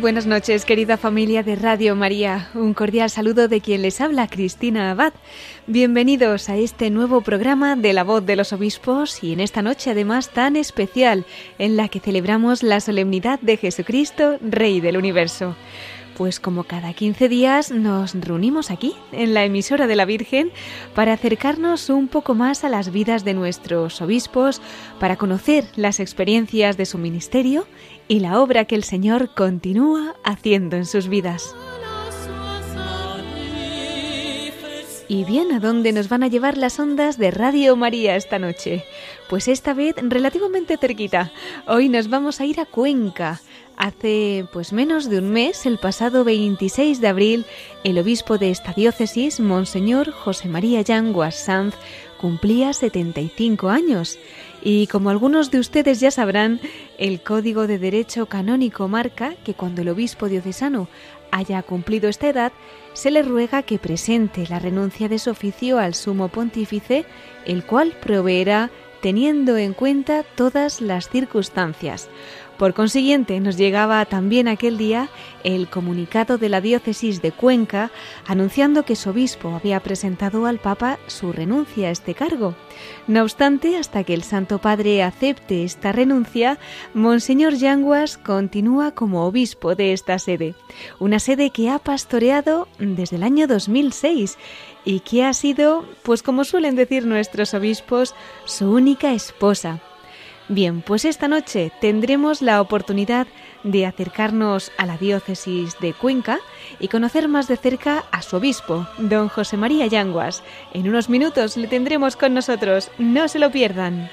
Buenas noches, querida familia de Radio María. Un cordial saludo de quien les habla, Cristina Abad. Bienvenidos a este nuevo programa de La Voz de los Obispos y en esta noche además tan especial en la que celebramos la solemnidad de Jesucristo, Rey del Universo. Pues como cada 15 días nos reunimos aquí, en la emisora de la Virgen, para acercarnos un poco más a las vidas de nuestros obispos, para conocer las experiencias de su ministerio y la obra que el Señor continúa haciendo en sus vidas. Y bien, ¿a dónde nos van a llevar las ondas de Radio María esta noche? Pues esta vez relativamente cerquita. Hoy nos vamos a ir a Cuenca. Hace pues menos de un mes, el pasado 26 de abril, el obispo de esta diócesis, Monseñor José María Yanguas Sanz, cumplía 75 años y como algunos de ustedes ya sabrán, el Código de Derecho Canónico marca que cuando el obispo diocesano haya cumplido esta edad, se le ruega que presente la renuncia de su oficio al sumo pontífice, el cual proveerá teniendo en cuenta todas las circunstancias. Por consiguiente, nos llegaba también aquel día el comunicado de la diócesis de Cuenca anunciando que su obispo había presentado al Papa su renuncia a este cargo. No obstante, hasta que el Santo Padre acepte esta renuncia, Monseñor Yanguas continúa como obispo de esta sede, una sede que ha pastoreado desde el año 2006 y que ha sido, pues como suelen decir nuestros obispos, su única esposa Bien, pues esta noche tendremos la oportunidad de acercarnos a la diócesis de Cuenca y conocer más de cerca a su obispo, don José María Yanguas. En unos minutos le tendremos con nosotros, no se lo pierdan.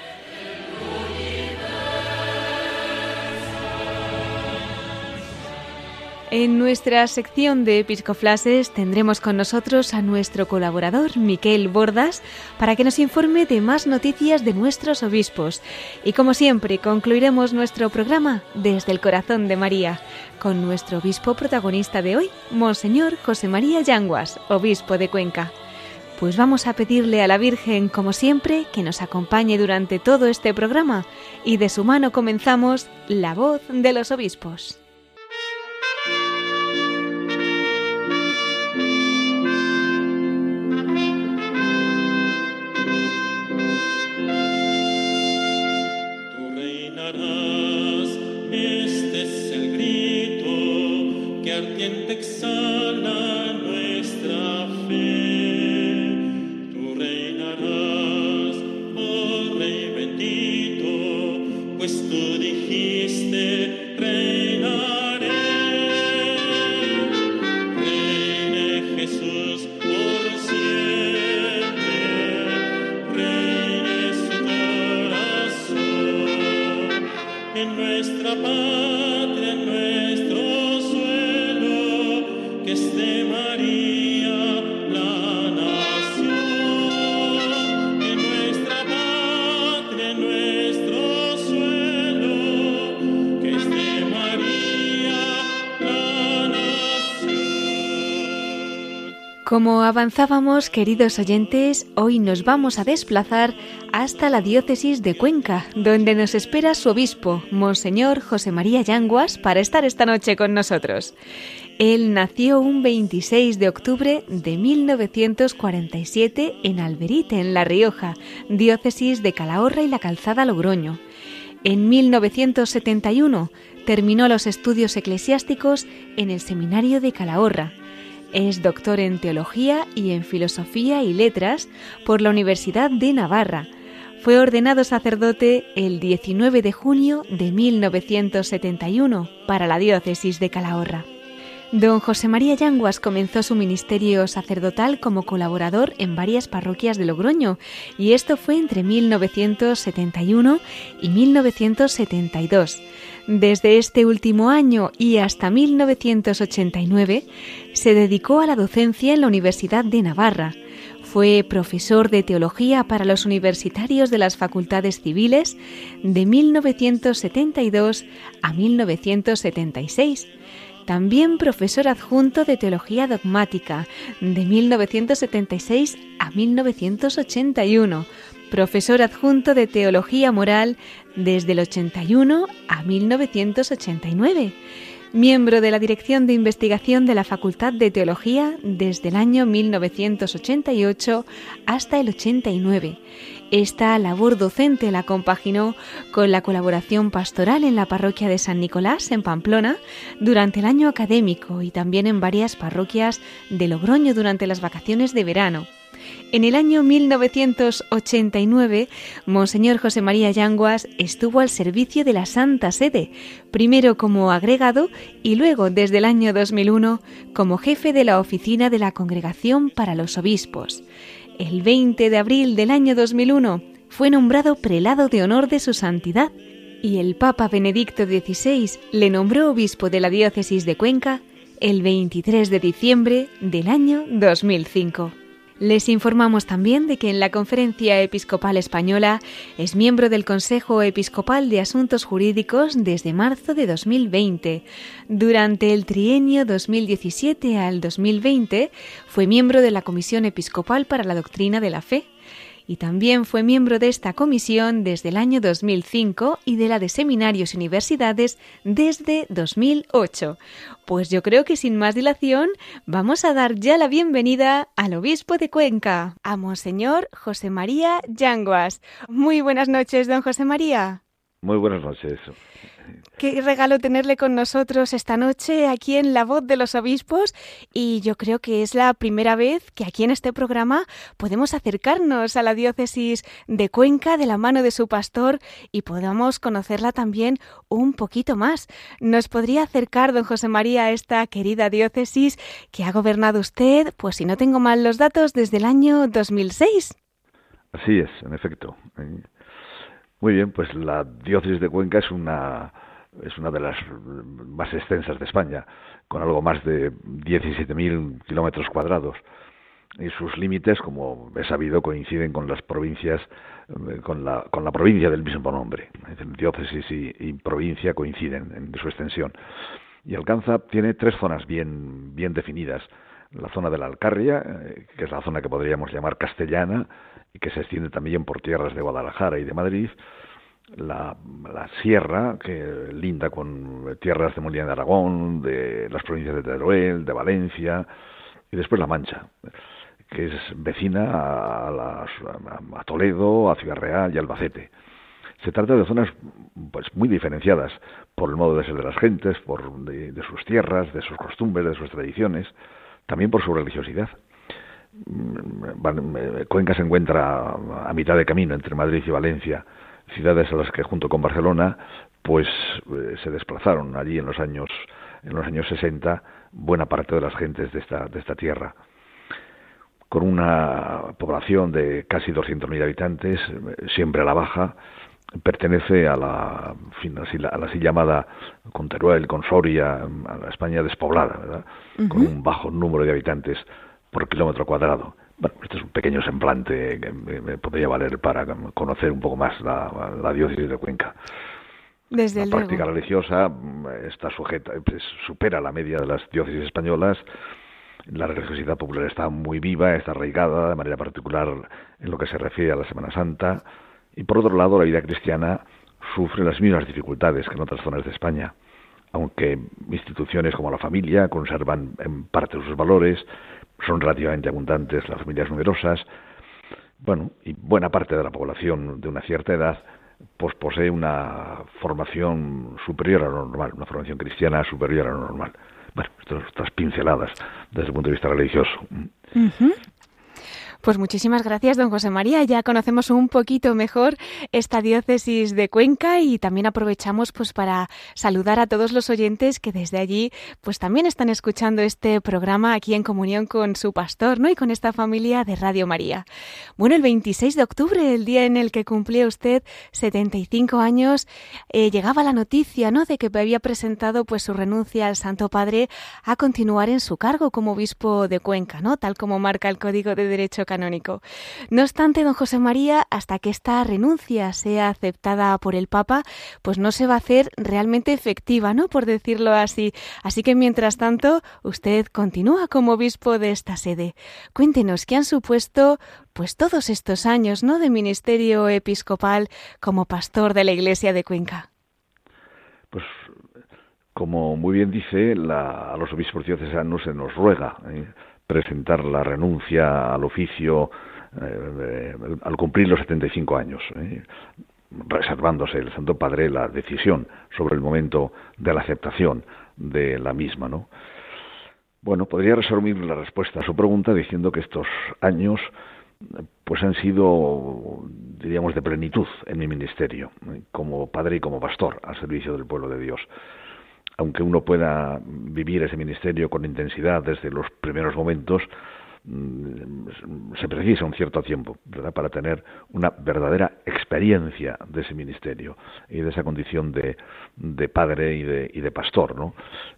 En nuestra sección de Episcoflases tendremos con nosotros a nuestro colaborador Miquel Bordas para que nos informe de más noticias de nuestros obispos. Y como siempre, concluiremos nuestro programa desde el corazón de María con nuestro obispo protagonista de hoy, Monseñor José María Yanguas, obispo de Cuenca. Pues vamos a pedirle a la Virgen, como siempre, que nos acompañe durante todo este programa y de su mano comenzamos La voz de los obispos. Como avanzábamos, queridos oyentes, hoy nos vamos a desplazar hasta la diócesis de Cuenca, donde nos espera su obispo, Monseñor José María Yanguas, para estar esta noche con nosotros. Él nació un 26 de octubre de 1947 en Alberite, en La Rioja, diócesis de Calahorra y la Calzada Logroño. En 1971 terminó los estudios eclesiásticos en el Seminario de Calahorra es doctor en Teología y en Filosofía y Letras por la Universidad de Navarra. Fue ordenado sacerdote el 19 de junio de 1971 para la diócesis de Calahorra. Don José María Yanguas comenzó su ministerio sacerdotal como colaborador en varias parroquias de Logroño y esto fue entre 1971 y 1972. Desde este último año y hasta 1989 se dedicó a la docencia en la Universidad de Navarra. Fue profesor de teología para los universitarios de las facultades civiles de 1972 a 1976 también profesor adjunto de Teología Dogmática de 1976 a 1981, profesor adjunto de Teología Moral desde el 81 a 1989, miembro de la Dirección de Investigación de la Facultad de Teología desde el año 1988 hasta el 89 esta labor docente la compaginó con la colaboración pastoral en la parroquia de San Nicolás, en Pamplona, durante el año académico y también en varias parroquias de Logroño durante las vacaciones de verano. En el año 1989, Monseñor José María Yanguas estuvo al servicio de la Santa Sede, primero como agregado y luego, desde el año 2001, como jefe de la oficina de la Congregación para los Obispos el 20 de abril del año 2001 fue nombrado prelado de honor de su santidad y el Papa Benedicto XVI le nombró obispo de la diócesis de Cuenca el 23 de diciembre del año 2005. Les informamos también de que en la Conferencia Episcopal Española es miembro del Consejo Episcopal de Asuntos Jurídicos desde marzo de 2020. Durante el trienio 2017 al 2020 fue miembro de la Comisión Episcopal para la Doctrina de la Fe y también fue miembro de esta comisión desde el año 2005 y de la de seminarios y universidades desde 2008. Pues yo creo que sin más dilación vamos a dar ya la bienvenida al obispo de Cuenca, a Monseñor José María Yanguas. Muy buenas noches, don José María. Muy buenas noches. Qué regalo tenerle con nosotros esta noche aquí en La Voz de los Obispos y yo creo que es la primera vez que aquí en este programa podemos acercarnos a la diócesis de Cuenca de la mano de su pastor y podamos conocerla también un poquito más. ¿Nos podría acercar, don José María, a esta querida diócesis que ha gobernado usted, pues si no tengo mal los datos, desde el año 2006? Así es, en efecto. Muy bien, pues la diócesis de Cuenca es una es una de las más extensas de España, con algo más de 17.000 kilómetros cuadrados. Y sus límites, como he sabido, coinciden con las provincias, eh, con la, con la provincia del mismo nombre. Diócesis y, provincia coinciden en su extensión. Y alcanza, tiene tres zonas bien, bien definidas. La zona de la Alcarria, eh, que es la zona que podríamos llamar castellana, y que se extiende también por tierras de Guadalajara y de Madrid, la, sierra, que linda con tierras de Molina de Aragón, de las provincias de Teruel, de Valencia, y después la Mancha, que es vecina a, a Toledo, a Ciudad Real y Albacete. Se trata de zonas pues muy diferenciadas por el modo de ser de las gentes, por de, sus tierras, de sus costumbres, de sus tradiciones, también por su religiosidad. Mm, Cuenca se encuentra a mitad de camino entre Madrid y Valencia, ciudades a las que junto con Barcelona pues eh, se desplazaron allí en los años en los años 60 buena parte de las gentes de esta de esta tierra con una población de casi 200.000 habitantes siempre a la baja pertenece a la, a la así llamada con Teruel, con Soria, a la España despoblada, ¿verdad? con un bajo número de habitantes por kilómetro cuadrado. Bueno, este es un pequeño semblante que me, podría valer para conocer un poco más la, diócesis de Cuenca. Desde la práctica religiosa mm, está sujeta, pues, supera la media de las diócesis españolas. La religiosidad popular está muy viva, está arraigada de manera particular en lo que se refiere a la Semana Santa. Y por otro lado, la vida cristiana sufre las mismas dificultades que en otras zonas de España, aunque instituciones como la familia conservan en parte sus valores, son relativamente abundantes las familias numerosas, bueno, y buena parte de la población de una cierta edad pues posee una formación superior a lo normal, una formación cristiana superior a lo normal. Bueno, estas pinceladas desde el punto de vista religioso. Pues muchísimas gracias, don José María. Ya conocemos un poquito mejor esta diócesis de Cuenca y también aprovechamos pues para saludar a todos los oyentes que desde allí pues también están escuchando este programa aquí en comunión con su pastor, ¿no? Y con esta familia de Radio María. Bueno, el 26 de octubre, el día en el que cumplía usted 75 años, eh, llegaba la noticia, ¿no? De que había presentado pues su renuncia al Santo Padre a continuar en su cargo como obispo de Cuenca, ¿no? Tal como marca el Código de Derecho Canónico. No obstante, don José María, hasta que esta renuncia sea aceptada por el Papa, pues no se va a hacer realmente efectiva, ¿no? Por decirlo así. Así que mientras tanto, usted continúa como obispo de esta sede. Cuéntenos qué han supuesto pues todos estos años, ¿no? de ministerio episcopal como pastor de la Iglesia de Cuenca. Pues como muy bien dice, a los obispos diocesanos se nos ruega ¿eh? Presentar la renuncia al oficio eh, al cumplir los 75 años, ¿eh? reservándose el Santo Padre la decisión sobre el momento de la aceptación de la misma, ¿no? Bueno, podría resumir la respuesta a su pregunta diciendo que estos años pues han sido, diríamos, de plenitud en mi ministerio, como padre y como pastor al servicio del pueblo de Dios aunque uno pueda vivir ese ministerio con intensidad desde los primeros momentos, mm, se precisa un cierto tiempo ¿verdad? para tener una verdadera experiencia de ese ministerio y de esa condición de, de padre y de, y de, pastor, ¿no?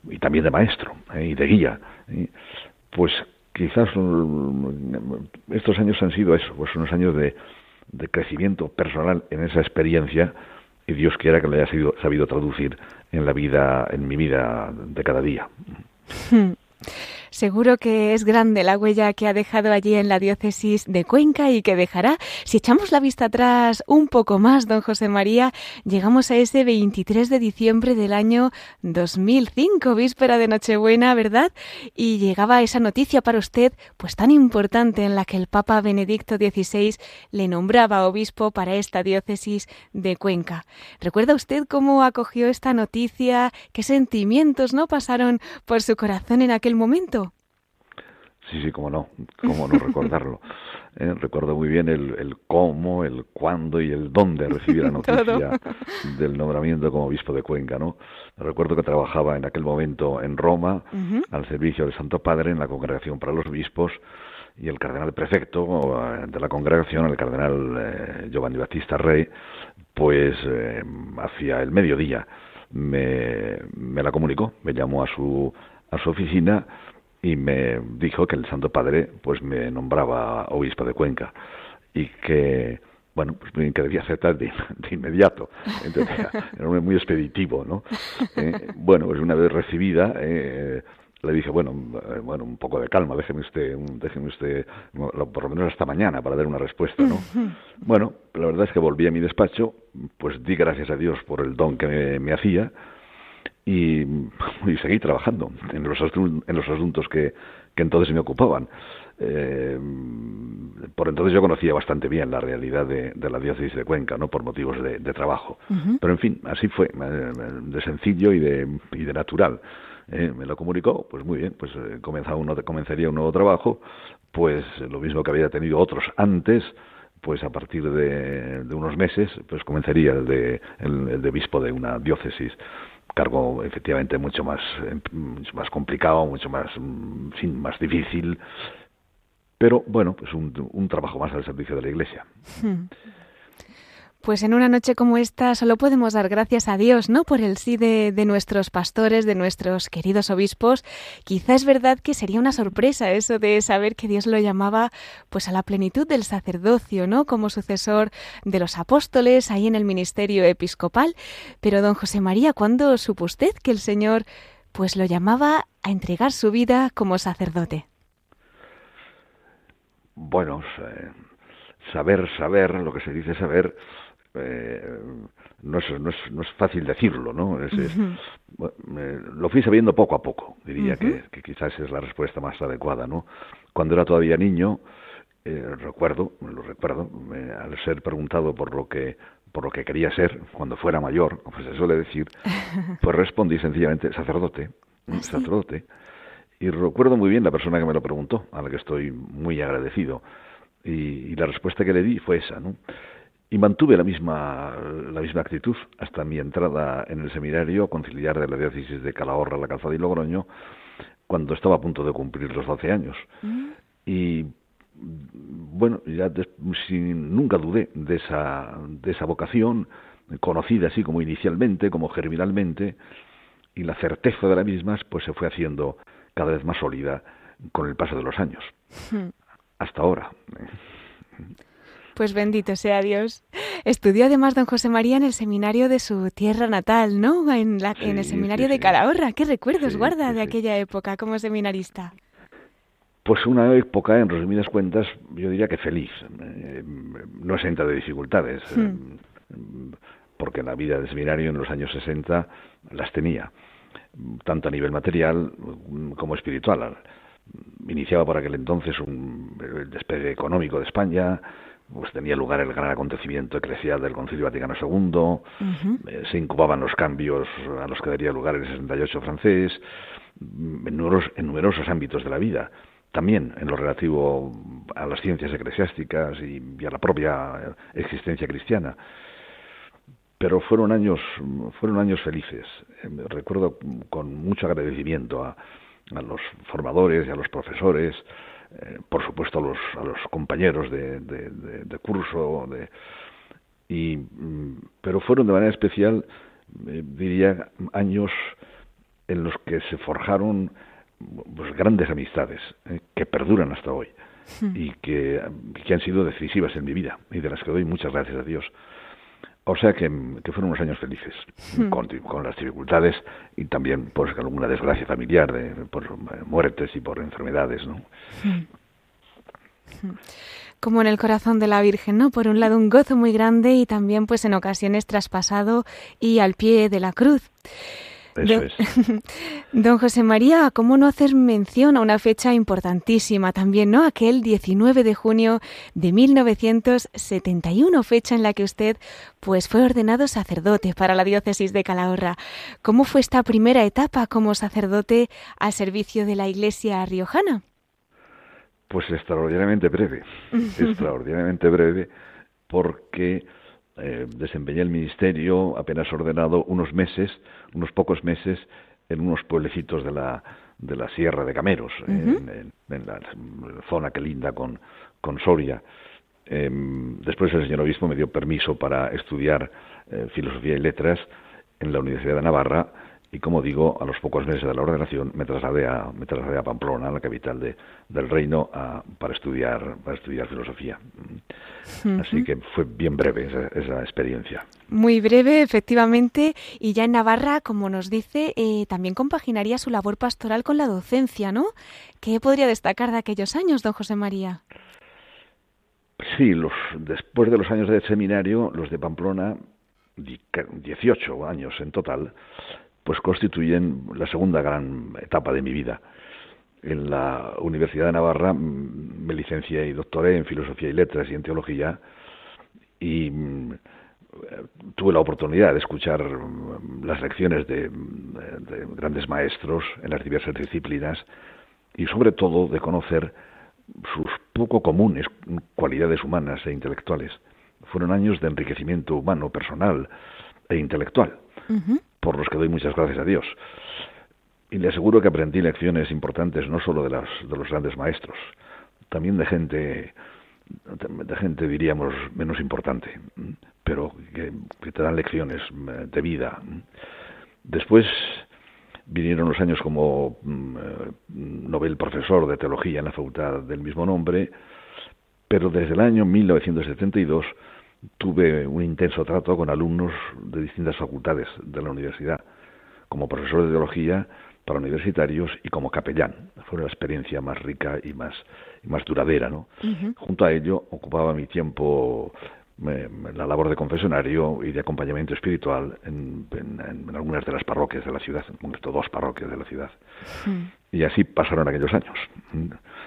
y también de maestro ¿eh? y de guía. ¿eh? Pues quizás estos años han sido eso, pues unos años de, de crecimiento personal en esa experiencia y Dios quiera que lo haya sabido traducir en la vida, en mi vida de cada día. Seguro que es grande la huella que ha dejado allí en la diócesis de Cuenca y que dejará. Si echamos la vista atrás un poco más, don José María, llegamos a ese 23 de diciembre del año 2005, víspera de Nochebuena, ¿verdad? Y llegaba esa noticia para usted, pues tan importante, en la que el Papa Benedicto XVI le nombraba obispo para esta diócesis de Cuenca. ¿Recuerda usted cómo acogió esta noticia? ¿Qué sentimientos no pasaron por su corazón en aquel momento? Sí, sí, cómo no, cómo no recordarlo. Eh, recuerdo muy bien el, el, cómo, el cuándo y el dónde recibí la noticia del nombramiento como obispo de Cuenca, ¿no? Recuerdo que trabajaba en aquel momento en Roma, al servicio del Santo Padre, en la Congregación para los Obispos, y el cardenal prefecto eh, de la congregación, el cardenal eh, Giovanni Battista Rey, pues hacia el mediodía me, me la comunicó, me llamó a su, a su oficina y me dijo que el Santo Padre pues me nombraba obispo de Cuenca y que bueno pues que debía aceptar de, inmediato. Entonces era muy expeditivo no eh, bueno pues una vez recibida eh, le dije bueno eh, bueno un poco de calma déjeme usted déjeme usted por lo menos hasta mañana para dar una respuesta no bueno la verdad es que volví a mi despacho pues di gracias a Dios por el don que me hacía y, seguí trabajando en los, en los asuntos que, que entonces me ocupaban. Eh, por entonces yo conocía bastante bien la realidad de, la diócesis de Cuenca, no por motivos de, trabajo. Pero en fin, así fue, de sencillo y de, y de natural. Eh, me lo comunicó, pues muy bien, pues eh, uno, comenzaría un nuevo trabajo, pues lo mismo que había tenido otros antes, pues a partir de, unos meses, pues comenzaría el de, el de obispo de una diócesis cargo efectivamente mucho más, mucho más complicado, mucho más, mm, más difícil, pero bueno, pues un, un trabajo más al servicio de la Iglesia. Hmm. Pues en una noche como esta solo podemos dar gracias a Dios, ¿no? Por el sí de, nuestros pastores, de nuestros queridos obispos. Quizá es verdad que sería una sorpresa eso de saber que Dios lo llamaba pues a la plenitud del sacerdocio, ¿no? Como sucesor de los apóstoles ahí en el ministerio episcopal. Pero don José María, ¿cuándo supo usted que el Señor pues lo llamaba a entregar su vida como sacerdote? Bueno, saber, saber, lo que se dice saber, eh, no, es, no, es, no, es, fácil decirlo, ¿no? Es, lo fui sabiendo poco a poco, diría que, quizás es la respuesta más adecuada, ¿no? Cuando era todavía niño, eh, recuerdo, lo recuerdo, al ser preguntado por lo que por lo que quería ser cuando fuera mayor, como se suele decir, pues respondí sencillamente sacerdote, ¿Ah, sacerdote. Y recuerdo muy bien la persona que me lo preguntó, a la que estoy muy agradecido Y, la respuesta que le di fue esa, ¿no? Y mantuve la misma, la misma actitud hasta mi entrada en el seminario conciliar de la diócesis de Calahorra, La Calzada y Logroño, cuando estaba a punto de cumplir los 12 años. Mm. Y bueno, ya sin, nunca dudé de esa, de esa vocación, conocida así como inicialmente, como germinalmente, y la certeza de la misma pues se fue haciendo cada vez más sólida con el paso de los años. Hasta ahora. Pues bendito sea Dios. Estudió además don José María en el seminario de su tierra natal, ¿no? En, la, en el seminario de Calahorra. ¿Qué recuerdos guarda de aquella época como seminarista? Pues una época, en resumidas cuentas, yo diría que feliz, eh, no exenta de dificultades, hmm. eh, porque la vida de seminario en los años 60 las tenía, tanto a nivel material como espiritual. Iniciaba por aquel entonces un, el despegue económico de España, pues tenía lugar el gran acontecimiento eclesial del Concilio Vaticano II, eh, se incubaban los cambios a los que daría lugar el 68 francés, en numerosos, en numerosos ámbitos de la vida, también en lo relativo a las ciencias eclesiásticas y a la propia existencia cristiana. Pero fueron años fueron años felices. Eh, recuerdo con mucho agradecimiento a, a, los formadores y a los profesores eh, por supuesto a los a los compañeros de, de, curso de, y mm, pero fueron de manera especial eh, diría años en los que se forjaron pues, grandes amistades que perduran hasta hoy hmm. y que, que han sido decisivas en mi vida y de las que doy muchas gracias a Dios o sea que, fueron unos años felices, hmm. con, las dificultades y también por alguna desgracia familiar, de, por muertes y por enfermedades, ¿no? Hmm. Hmm. Como en el corazón de la Virgen, ¿no? Por un lado un gozo muy grande y también pues en ocasiones traspasado y al pie de la cruz. Don, José María, ¿cómo no hacer mención a una fecha importantísima también, ¿no? Aquel 19 de junio de 1971, fecha en la que usted pues fue ordenado sacerdote para la diócesis de Calahorra. ¿Cómo fue esta primera etapa como sacerdote al servicio de la Iglesia riojana? Pues extraordinariamente breve, extraordinariamente breve, porque eh, desempeñé el ministerio apenas ordenado unos meses, unos pocos meses, en unos pueblecitos de la, de la Sierra de Cameros, en, la zona que linda con, con Soria. Em, después el señor obispo me dio permiso para estudiar eh, filosofía y letras en la Universidad de Navarra y como digo, a los pocos meses de la ordenación me trasladé a, me trasladé a Pamplona, la capital de, del reino, para estudiar para estudiar filosofía. Así que fue bien breve esa, experiencia. Muy breve, efectivamente, y ya en Navarra, como nos dice, eh, también compaginaría su labor pastoral con la docencia, ¿no? ¿Qué podría destacar de aquellos años, don José María? Sí, los, después de los años de seminario, los de Pamplona, 18 años en total, pues constituyen la segunda gran etapa de mi vida. En la Universidad de Navarra mm, me licencié y doctoré en Filosofía y Letras y en Teología y mm, tuve la oportunidad de escuchar mm, las lecciones de, grandes maestros en las diversas disciplinas y sobre todo de conocer sus poco comunes cualidades humanas e intelectuales. Fueron años de enriquecimiento humano, personal e intelectual por los que doy muchas gracias a Dios. Y le aseguro que aprendí lecciones importantes no solo de, las, de los grandes maestros, también de gente, de gente diríamos menos importante, pero que, te dan lecciones eh, de vida. Después vinieron los años como mm, eh, Nobel profesor de teología en la facultad del mismo nombre, pero desde el año 1972 tuve un intenso trato con alumnos de distintas facultades de la universidad, como profesor de teología para universitarios y como capellán. Fue una experiencia más rica y más, y más duradera. ¿no? Junto a ello ocupaba mi tiempo la labor de confesionario y de acompañamiento espiritual en, algunas de las parroquias de la ciudad, en concreto dos parroquias de la ciudad. Y así pasaron aquellos años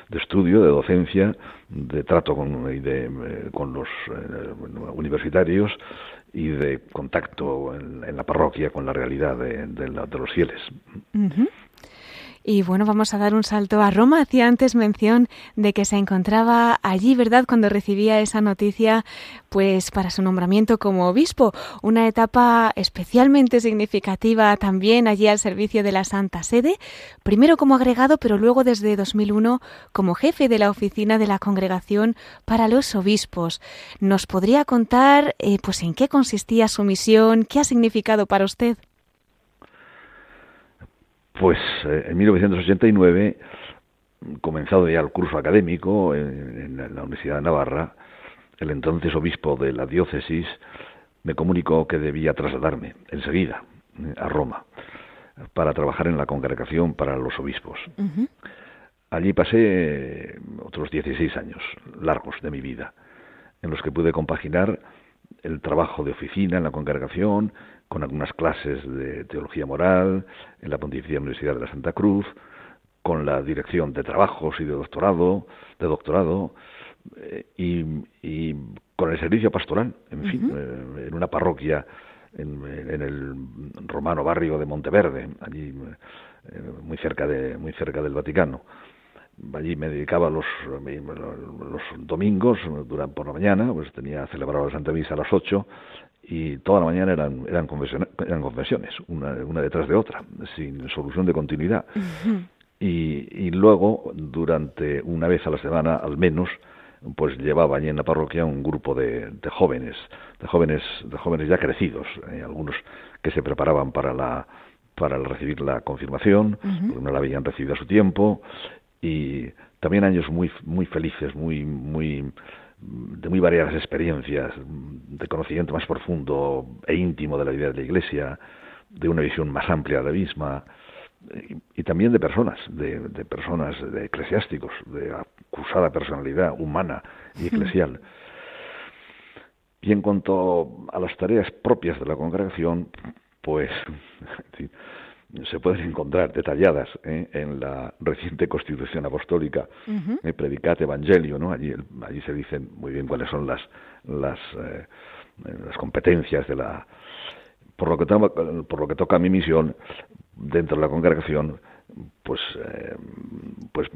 de estudio, de docencia, de trato con, de, eh, con los eh, universitarios y de contacto en, la parroquia con la realidad de, los fieles. Y bueno, vamos a dar un salto a Roma. Hacía antes mención de que se encontraba allí, ¿verdad?, cuando recibía esa noticia, pues para su nombramiento como obispo. Una etapa especialmente significativa también allí al servicio de la Santa Sede. Primero como agregado, pero luego desde 2001 como jefe de la oficina de la Congregación para los Obispos. ¿Nos podría contar, eh, pues, en qué consistía su misión? ¿Qué ha significado para usted? Pues eh, en 1989, comenzado ya el curso académico en, la Universidad de Navarra, el entonces obispo de la diócesis me comunicó que debía trasladarme enseguida eh, a Roma para trabajar en la congregación para los obispos. Allí pasé otros 16 años largos de mi vida, en los que pude compaginar el trabajo de oficina en la congregación, con algunas clases de teología moral en la Pontificia Universidad de la Santa Cruz, con la dirección de trabajos y de doctorado, de doctorado, eh, y, con el servicio pastoral, en fin, eh, en una parroquia en, el romano barrio de Monteverde, allí eh, muy cerca de muy cerca del Vaticano. Allí me dedicaba los, los domingos, durante, por la mañana, pues tenía celebrado la Santa Misa a las 8 y toda la mañana eran, eran, eran confesiones, una, una detrás de otra, sin solución de continuidad. y, y luego, durante una vez a la semana al menos, pues llevaba allí en la parroquia un grupo de, de jóvenes, de jóvenes, de jóvenes ya crecidos, eh, algunos que se preparaban para la para recibir la confirmación, porque no la habían recibido a su tiempo, y también años muy muy felices, muy muy de muy variadas experiencias, de conocimiento más profundo e íntimo de la vida de la Iglesia, de una visión más amplia de la misma, y, también de personas, de, personas, de eclesiásticos, de acusada personalidad humana y eclesial. Y en cuanto a las tareas propias de la congregación, pues se pueden encontrar detalladas ¿eh? en la reciente Constitución Apostólica, uh Predicate Evangelio, ¿no? Allí, allí se dicen muy bien cuáles son las las, eh, las competencias de la por lo que por lo que toca a mi misión dentro de la congregación pues eh, pues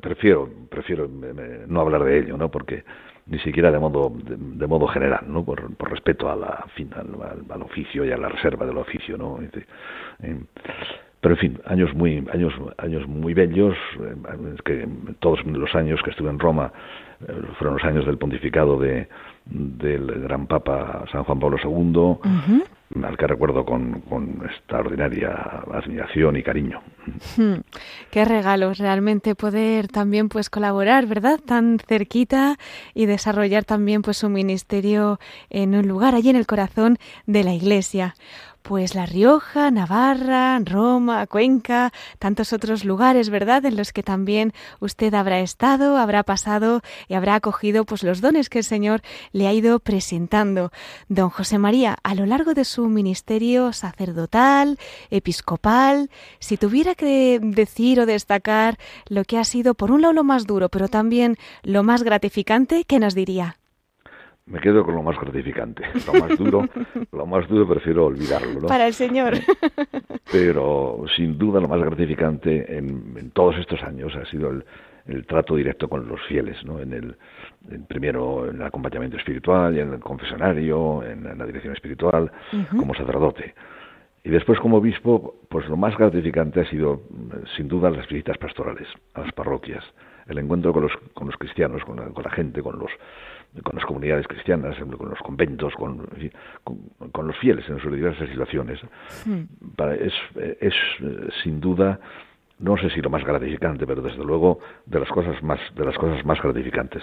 prefiero prefiero no hablar de ello no porque ni siquiera de modo de, modo general no por, por respeto a la al, al, oficio y a la reserva del oficio no eh, pero en fin años muy años años muy bellos eh, que todos los años que estuve en Roma fueron los años del pontificado de del gran papa San Juan Pablo II al que recuerdo con, extraordinaria admiración y cariño. Hmm, qué regalos realmente poder también pues colaborar, ¿verdad? Tan cerquita y desarrollar también pues su ministerio en un lugar allí en el corazón de la Iglesia pues La Rioja, Navarra, Roma, Cuenca, tantos otros lugares, ¿verdad?, en los que también usted habrá estado, habrá pasado y habrá acogido pues los dones que el Señor le ha ido presentando. Don José María, a lo largo de su ministerio sacerdotal, episcopal, si tuviera que decir o destacar lo que ha sido por un lado lo más duro, pero también lo más gratificante, ¿qué nos diría? Me quedo con lo más gratificante. Lo más duro, lo más duro prefiero olvidarlo, ¿no? Para el Señor. Pero sin duda lo más gratificante en, todos estos años ha sido el, trato directo con los fieles, ¿no? En el, primero en el acompañamiento espiritual, y en el confesionario, en, la dirección espiritual, como sacerdote. Y después como obispo, pues lo más gratificante ha sido sin duda las visitas pastorales a las parroquias, el encuentro con los, con los cristianos, con con la gente, con los con las comunidades cristianas, con los conventos, con, con, los fieles en sus diversas situaciones. Hmm. es, es sin duda no sé si lo más gratificante, pero desde luego de las cosas más de las cosas más gratificantes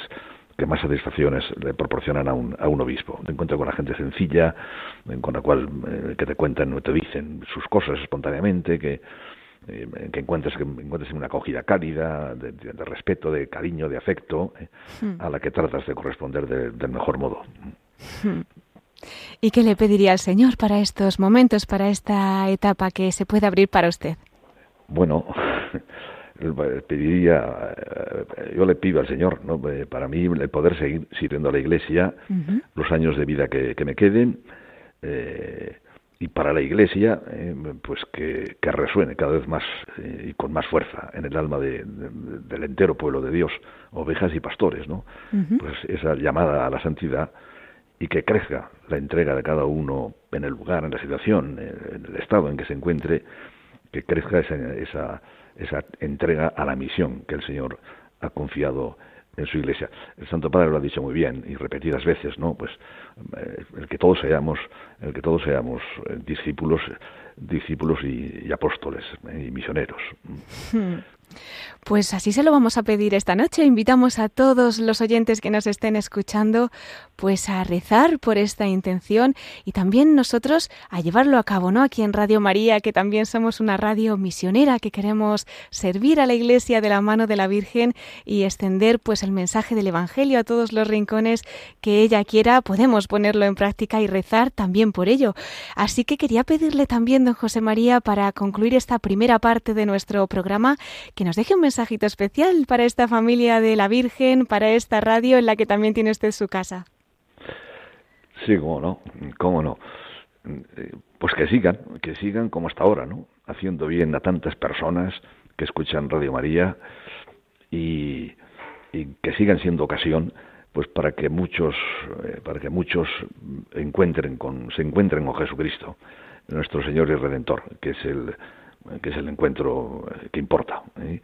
que más satisfacciones le proporcionan a un, a un obispo. Te encuentras con la gente sencilla, con la cual eh, que te cuentan o te dicen sus cosas espontáneamente, que eh, que encuentres que encuentres una acogida cálida, de, respeto, de cariño, de afecto, eh, hmm. a la que tratas de corresponder del mejor modo. Hmm. ¿Y qué le pediría al Señor para estos momentos, para esta etapa que se puede abrir para usted? Bueno, pediría, eh, yo le pido al Señor, ¿no? para mí, el poder seguir sirviendo a la Iglesia los años de vida que, me queden, y para la Iglesia, eh, pues que, resuene cada vez más eh, y con más fuerza en el alma del entero pueblo de Dios, ovejas y pastores, ¿no? Pues esa llamada a la santidad y que crezca la entrega de cada uno en el lugar, en la situación, en el estado en que se encuentre, que crezca esa, esa, esa entrega a la misión que el Señor ha confiado en su iglesia. El Santo Padre lo ha dicho muy bien y repetidas veces, ¿no? Pues eh, el que todos seamos, el que todos seamos eh, discípulos, discípulos y, apóstoles eh, y misioneros. Hmm. Pues así se lo vamos a pedir esta noche. Invitamos a todos los oyentes que nos estén escuchando pues a rezar por esta intención y también nosotros a llevarlo a cabo, ¿no? Aquí en Radio María, que también somos una radio misionera que queremos servir a la Iglesia de la mano de la Virgen y extender pues el mensaje del evangelio a todos los rincones que ella quiera, podemos ponerlo en práctica y rezar también por ello. Así que quería pedirle también don José María para concluir esta primera parte de nuestro programa que nos deje un mensajito especial para esta familia de la Virgen, para esta radio en la que también tiene usted su casa. Sí, cómo no, cómo no. Pues que sigan, que sigan como hasta ahora, ¿no? Haciendo bien a tantas personas que escuchan Radio María y, que sigan siendo ocasión pues para que muchos eh, para que muchos encuentren con se encuentren con Jesucristo nuestro Señor y Redentor que es el que es el encuentro eh, que importa, ¿eh?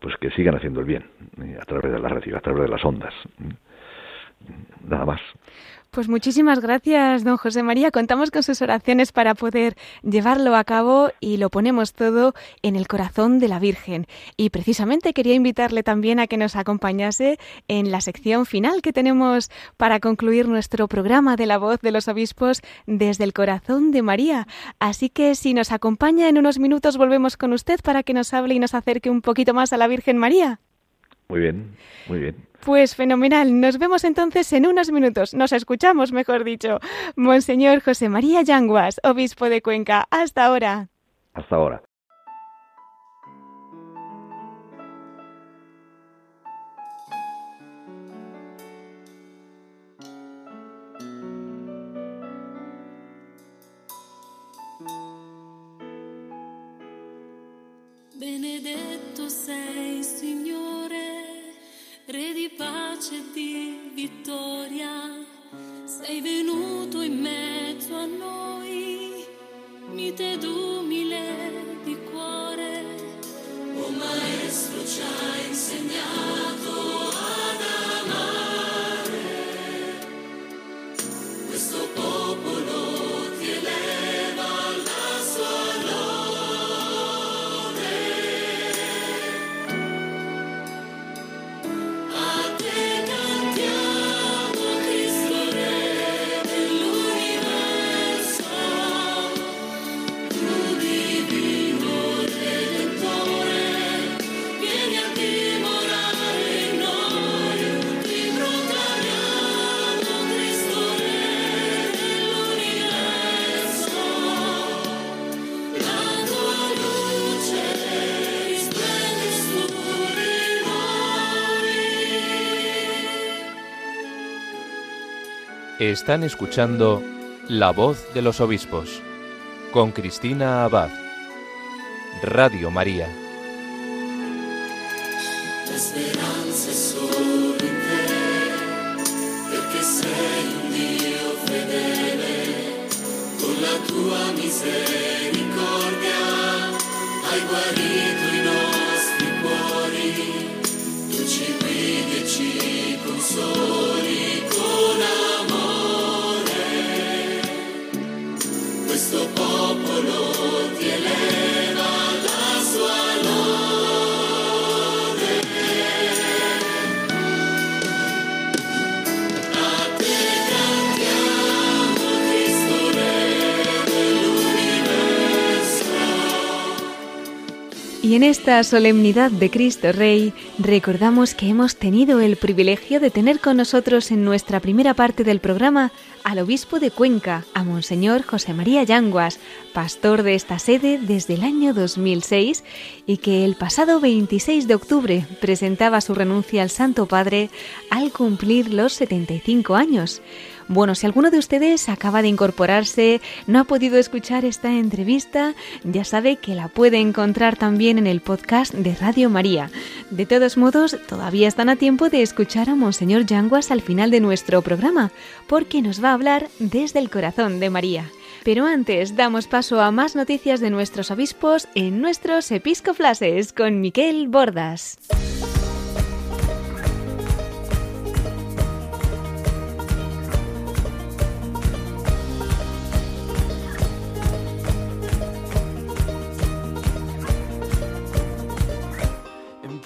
pues que sigan haciendo el bien ¿eh? a través de la radio, a través de las ondas. Nada más. Pues muchísimas gracias, don José María. Contamos con sus oraciones para poder llevarlo a cabo y lo ponemos todo en el corazón de la Virgen. Y precisamente quería invitarle también a que nos acompañase en la sección final que tenemos para concluir nuestro programa de la voz de los obispos desde el corazón de María. Así que si nos acompaña en unos minutos volvemos con usted para que nos hable y nos acerque un poquito más a la Virgen María. Muy bien, muy bien. Pues fenomenal. Nos vemos entonces en unos minutos. Nos escuchamos, mejor dicho. Monseñor José María Yanguas, obispo de Cuenca. Hasta ahora. Hasta ahora. Benedetto sei, Signore, Re di pace e di vittoria. Sei venuto in mezzo a noi, mite ed umile di cuore. Oh Maestro ci ha insegnato Están escuchando La voz de los obispos con Cristina Abad. Radio María. La speranza è solo in te, sei un Dio fedele, con la tua misericordia hai guarito En esta solemnidad de Cristo Rey, recordamos que hemos tenido el privilegio de tener con nosotros en nuestra primera parte del programa al obispo de Cuenca, a Monseñor José María Yanguas, pastor de esta sede desde el año 2006 y que el pasado 26 de octubre presentaba su renuncia al Santo Padre al cumplir los 75 años. Bueno, si alguno de ustedes acaba de incorporarse, no ha podido escuchar esta entrevista, ya sabe que la puede encontrar también en el podcast de Radio María. De todos modos, todavía están a tiempo de escuchar a Monseñor Yanguas al final de nuestro programa, porque nos va a hablar desde el corazón de María. Pero antes damos paso a más noticias de nuestros obispos en nuestros episcoflases con Miquel Bordas.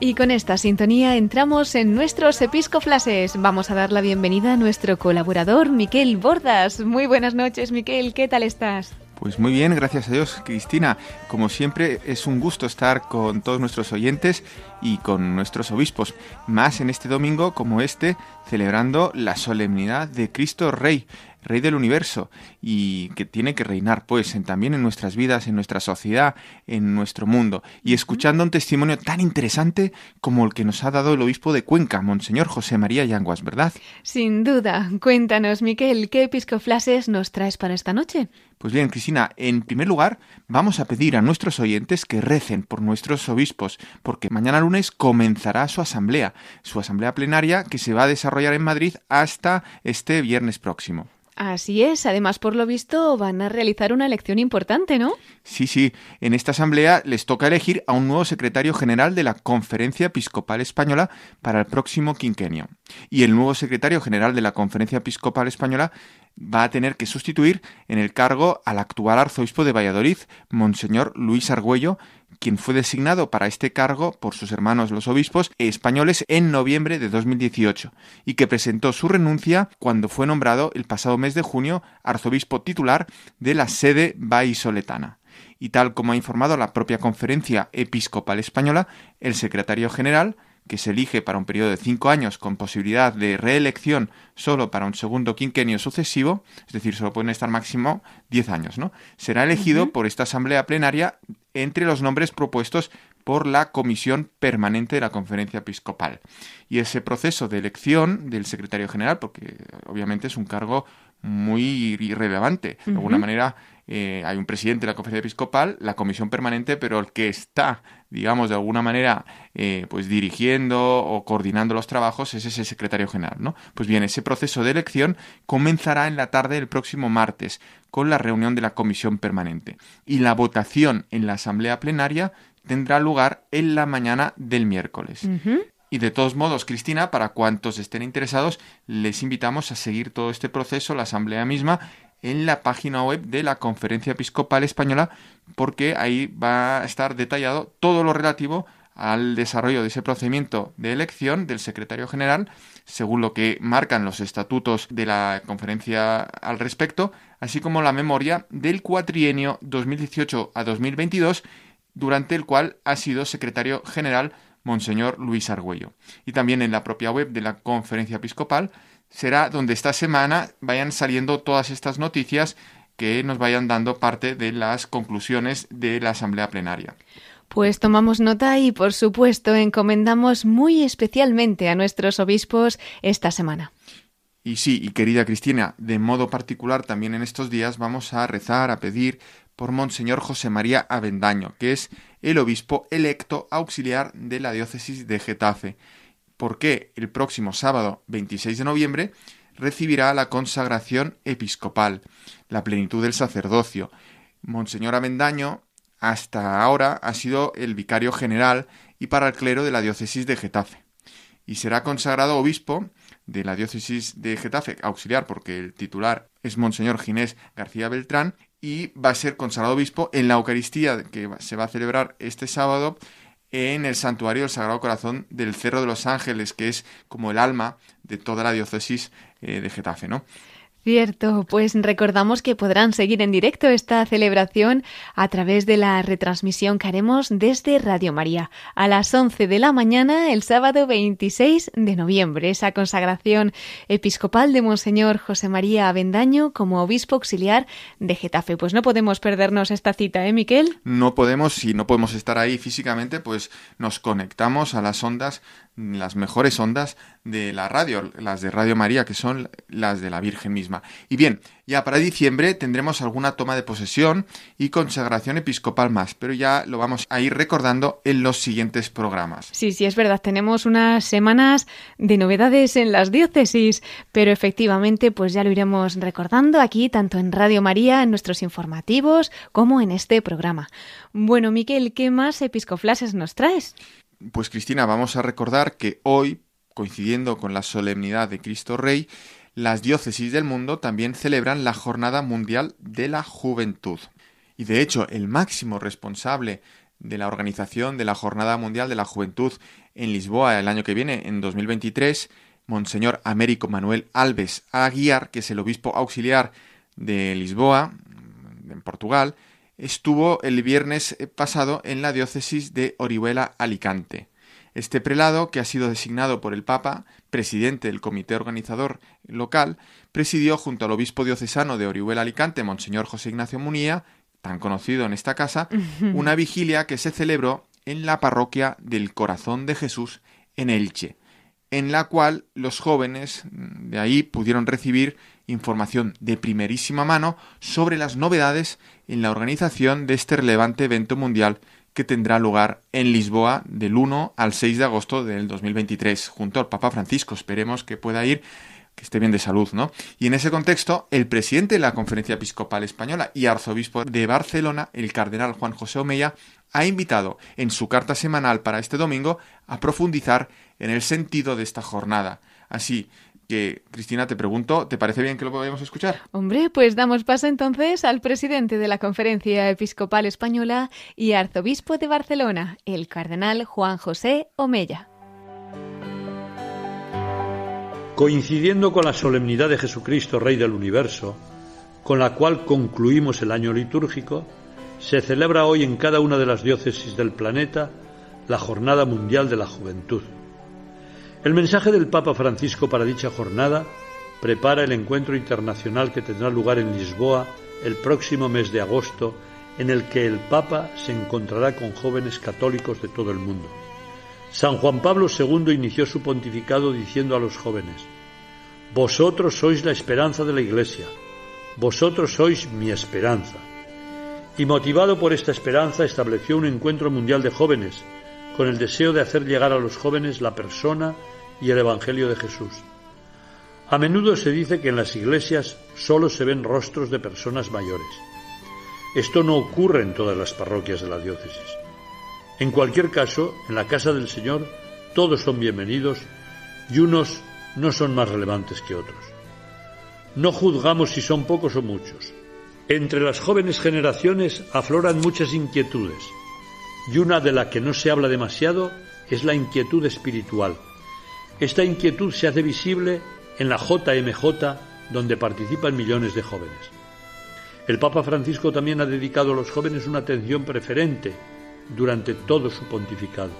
Y con esta sintonía entramos en nuestros episcoflases. Vamos a dar la bienvenida a nuestro colaborador, Miquel Bordas. Muy buenas noches, Miquel. ¿Qué tal estás? Pues muy bien, gracias a Dios, Cristina. Como siempre, es un gusto estar con todos nuestros oyentes y con nuestros obispos, más en este domingo como este, celebrando la solemnidad de Cristo Rey, Rey del universo, y que tiene que reinar, pues, en, también en nuestras vidas, en nuestra sociedad, en nuestro mundo, y escuchando un testimonio tan interesante como el que nos ha dado el obispo de Cuenca, Monseñor José María Yanguas, ¿verdad? Sin duda. Cuéntanos, Miquel, ¿qué episcoflases nos traes para esta noche? Pues bien, Cristina, en primer lugar, vamos a pedir a nuestros oyentes que recen por nuestros obispos, porque mañana lunes comenzará su asamblea, su asamblea plenaria que se va a desarrollar en Madrid hasta este viernes próximo. Así es, además por lo visto van a realizar una elección importante, ¿no? Sí, sí, en esta asamblea les toca elegir a un nuevo secretario general de la Conferencia Episcopal Española para el próximo quinquenio. Y el nuevo secretario general de la Conferencia Episcopal Española va a tener que sustituir en el cargo al actual arzobispo de Valladolid, Monseñor Luis Argüello, quien fue designado para este cargo por sus hermanos los obispos españoles en noviembre de 2018 y que presentó su renuncia cuando fue nombrado el pasado mes de junio arzobispo titular de la sede vallisoletana. Y tal como ha informado la propia Conferencia Episcopal Española, el secretario general, que se elige para un periodo de cinco años con posibilidad de reelección solo para un segundo quinquenio sucesivo, es decir, solo pueden estar máximo diez años, ¿no? Será elegido por esta asamblea plenaria entre los nombres propuestos por la Comisión Permanente de la Conferencia Episcopal. Y ese proceso de elección del secretario general, porque obviamente es un cargo muy irrelevante, de alguna manera eh, hay un presidente de la conferencia episcopal, la comisión permanente, pero el que está, digamos, de alguna manera, eh, pues dirigiendo o coordinando los trabajos es ese secretario general, ¿no? Pues bien, ese proceso de elección comenzará en la tarde del próximo martes con la reunión de la comisión permanente y la votación en la asamblea plenaria tendrá lugar en la mañana del miércoles. Y de todos modos, Cristina, para cuantos estén interesados, les invitamos a seguir todo este proceso, la asamblea misma, en la página web de la Conferencia Episcopal Española, porque ahí va a estar detallado todo lo relativo al desarrollo de ese procedimiento de elección del secretario general, según lo que marcan los estatutos de la conferencia al respecto, así como la memoria del cuatrienio 2018 a 2022, durante el cual ha sido secretario general Monseñor Luis Argüello. Y también en la propia web de la conferencia episcopal será donde esta semana vayan saliendo todas estas noticias que nos vayan dando parte de las conclusiones de la asamblea plenaria. Pues tomamos nota y, por supuesto, encomendamos muy especialmente a nuestros obispos esta semana. Y sí, y querida Cristina, de modo particular también en estos días vamos a rezar, a pedir por Monseñor José María Avendaño, que es el obispo electo auxiliar de la diócesis de Getafe, porque el próximo sábado 26 de noviembre recibirá la consagración episcopal, la plenitud del sacerdocio. Monseñor Avendaño hasta ahora ha sido el vicario general y para el clero de la diócesis de Getafe, y será consagrado obispo de la diócesis de Getafe, auxiliar, porque el titular es Monseñor Ginés García Beltrán, y va a ser consagrado obispo en la Eucaristía que se va a celebrar este sábado en el santuario del Sagrado Corazón del Cerro de los Ángeles, que es como el alma de toda la diócesis eh, de Getafe, ¿no? Cierto, pues recordamos que podrán seguir en directo esta celebración a través de la retransmisión que haremos desde Radio María a las 11 de la mañana el sábado 26 de noviembre. Esa consagración episcopal de Monseñor José María Avendaño como obispo auxiliar de Getafe. Pues no podemos perdernos esta cita, ¿eh, Miquel? No podemos, si no podemos estar ahí físicamente, pues nos conectamos a las ondas las mejores ondas de la radio, las de Radio María, que son las de la Virgen misma. Y bien, ya para diciembre tendremos alguna toma de posesión y consagración episcopal más, pero ya lo vamos a ir recordando en los siguientes programas. Sí, sí, es verdad, tenemos unas semanas de novedades en las diócesis, pero efectivamente pues ya lo iremos recordando aquí, tanto en Radio María, en nuestros informativos, como en este programa. Bueno, Miquel, ¿qué más episcoflases nos traes? Pues Cristina, vamos a recordar que hoy, coincidiendo con la solemnidad de Cristo Rey, las diócesis del mundo también celebran la Jornada Mundial de la Juventud. Y de hecho, el máximo responsable de la organización de la Jornada Mundial de la Juventud en Lisboa el año que viene, en 2023, Monseñor Américo Manuel Alves Aguiar, que es el obispo auxiliar de Lisboa, en Portugal, estuvo el viernes pasado en la diócesis de Orihuela Alicante. Este prelado, que ha sido designado por el Papa, presidente del comité organizador local, presidió junto al obispo diocesano de Orihuela Alicante, Monseñor José Ignacio Munía, tan conocido en esta casa, una vigilia que se celebró en la parroquia del Corazón de Jesús en Elche, en la cual los jóvenes de ahí pudieron recibir información de primerísima mano sobre las novedades en la organización de este relevante evento mundial que tendrá lugar en Lisboa del 1 al 6 de agosto del 2023, junto al Papa Francisco. Esperemos que pueda ir, que esté bien de salud, ¿no? Y en ese contexto, el presidente de la Conferencia Episcopal Española y arzobispo de Barcelona, el cardenal Juan José Omeya, ha invitado en su carta semanal para este domingo a profundizar en el sentido de esta jornada. Así, que, Cristina, te pregunto, ¿te parece bien que lo podamos escuchar? Hombre, pues damos paso entonces al presidente de la Conferencia Episcopal Española y arzobispo de Barcelona, el cardenal Juan José Omeya. Coincidiendo con la solemnidad de Jesucristo, Rey del Universo, con la cual concluimos el año litúrgico, se celebra hoy en cada una de las diócesis del planeta la Jornada Mundial de la Juventud. El mensaje del Papa Francisco para dicha jornada prepara el encuentro internacional que tendrá lugar en Lisboa el próximo mes de agosto, en el que el Papa se encontrará con jóvenes católicos de todo el mundo. San Juan Pablo II inició su pontificado diciendo a los jóvenes, Vosotros sois la esperanza de la Iglesia, vosotros sois mi esperanza. Y motivado por esta esperanza estableció un encuentro mundial de jóvenes, con el deseo de hacer llegar a los jóvenes la persona y el Evangelio de Jesús. A menudo se dice que en las iglesias solo se ven rostros de personas mayores. Esto no ocurre en todas las parroquias de la diócesis. En cualquier caso, en la casa del Señor todos son bienvenidos y unos no son más relevantes que otros. No juzgamos si son pocos o muchos. Entre las jóvenes generaciones afloran muchas inquietudes y una de la que no se habla demasiado es la inquietud espiritual esta inquietud se hace visible en la JMJ, donde participan millones de jóvenes. El Papa Francisco también ha dedicado a los jóvenes una atención preferente durante todo su pontificado.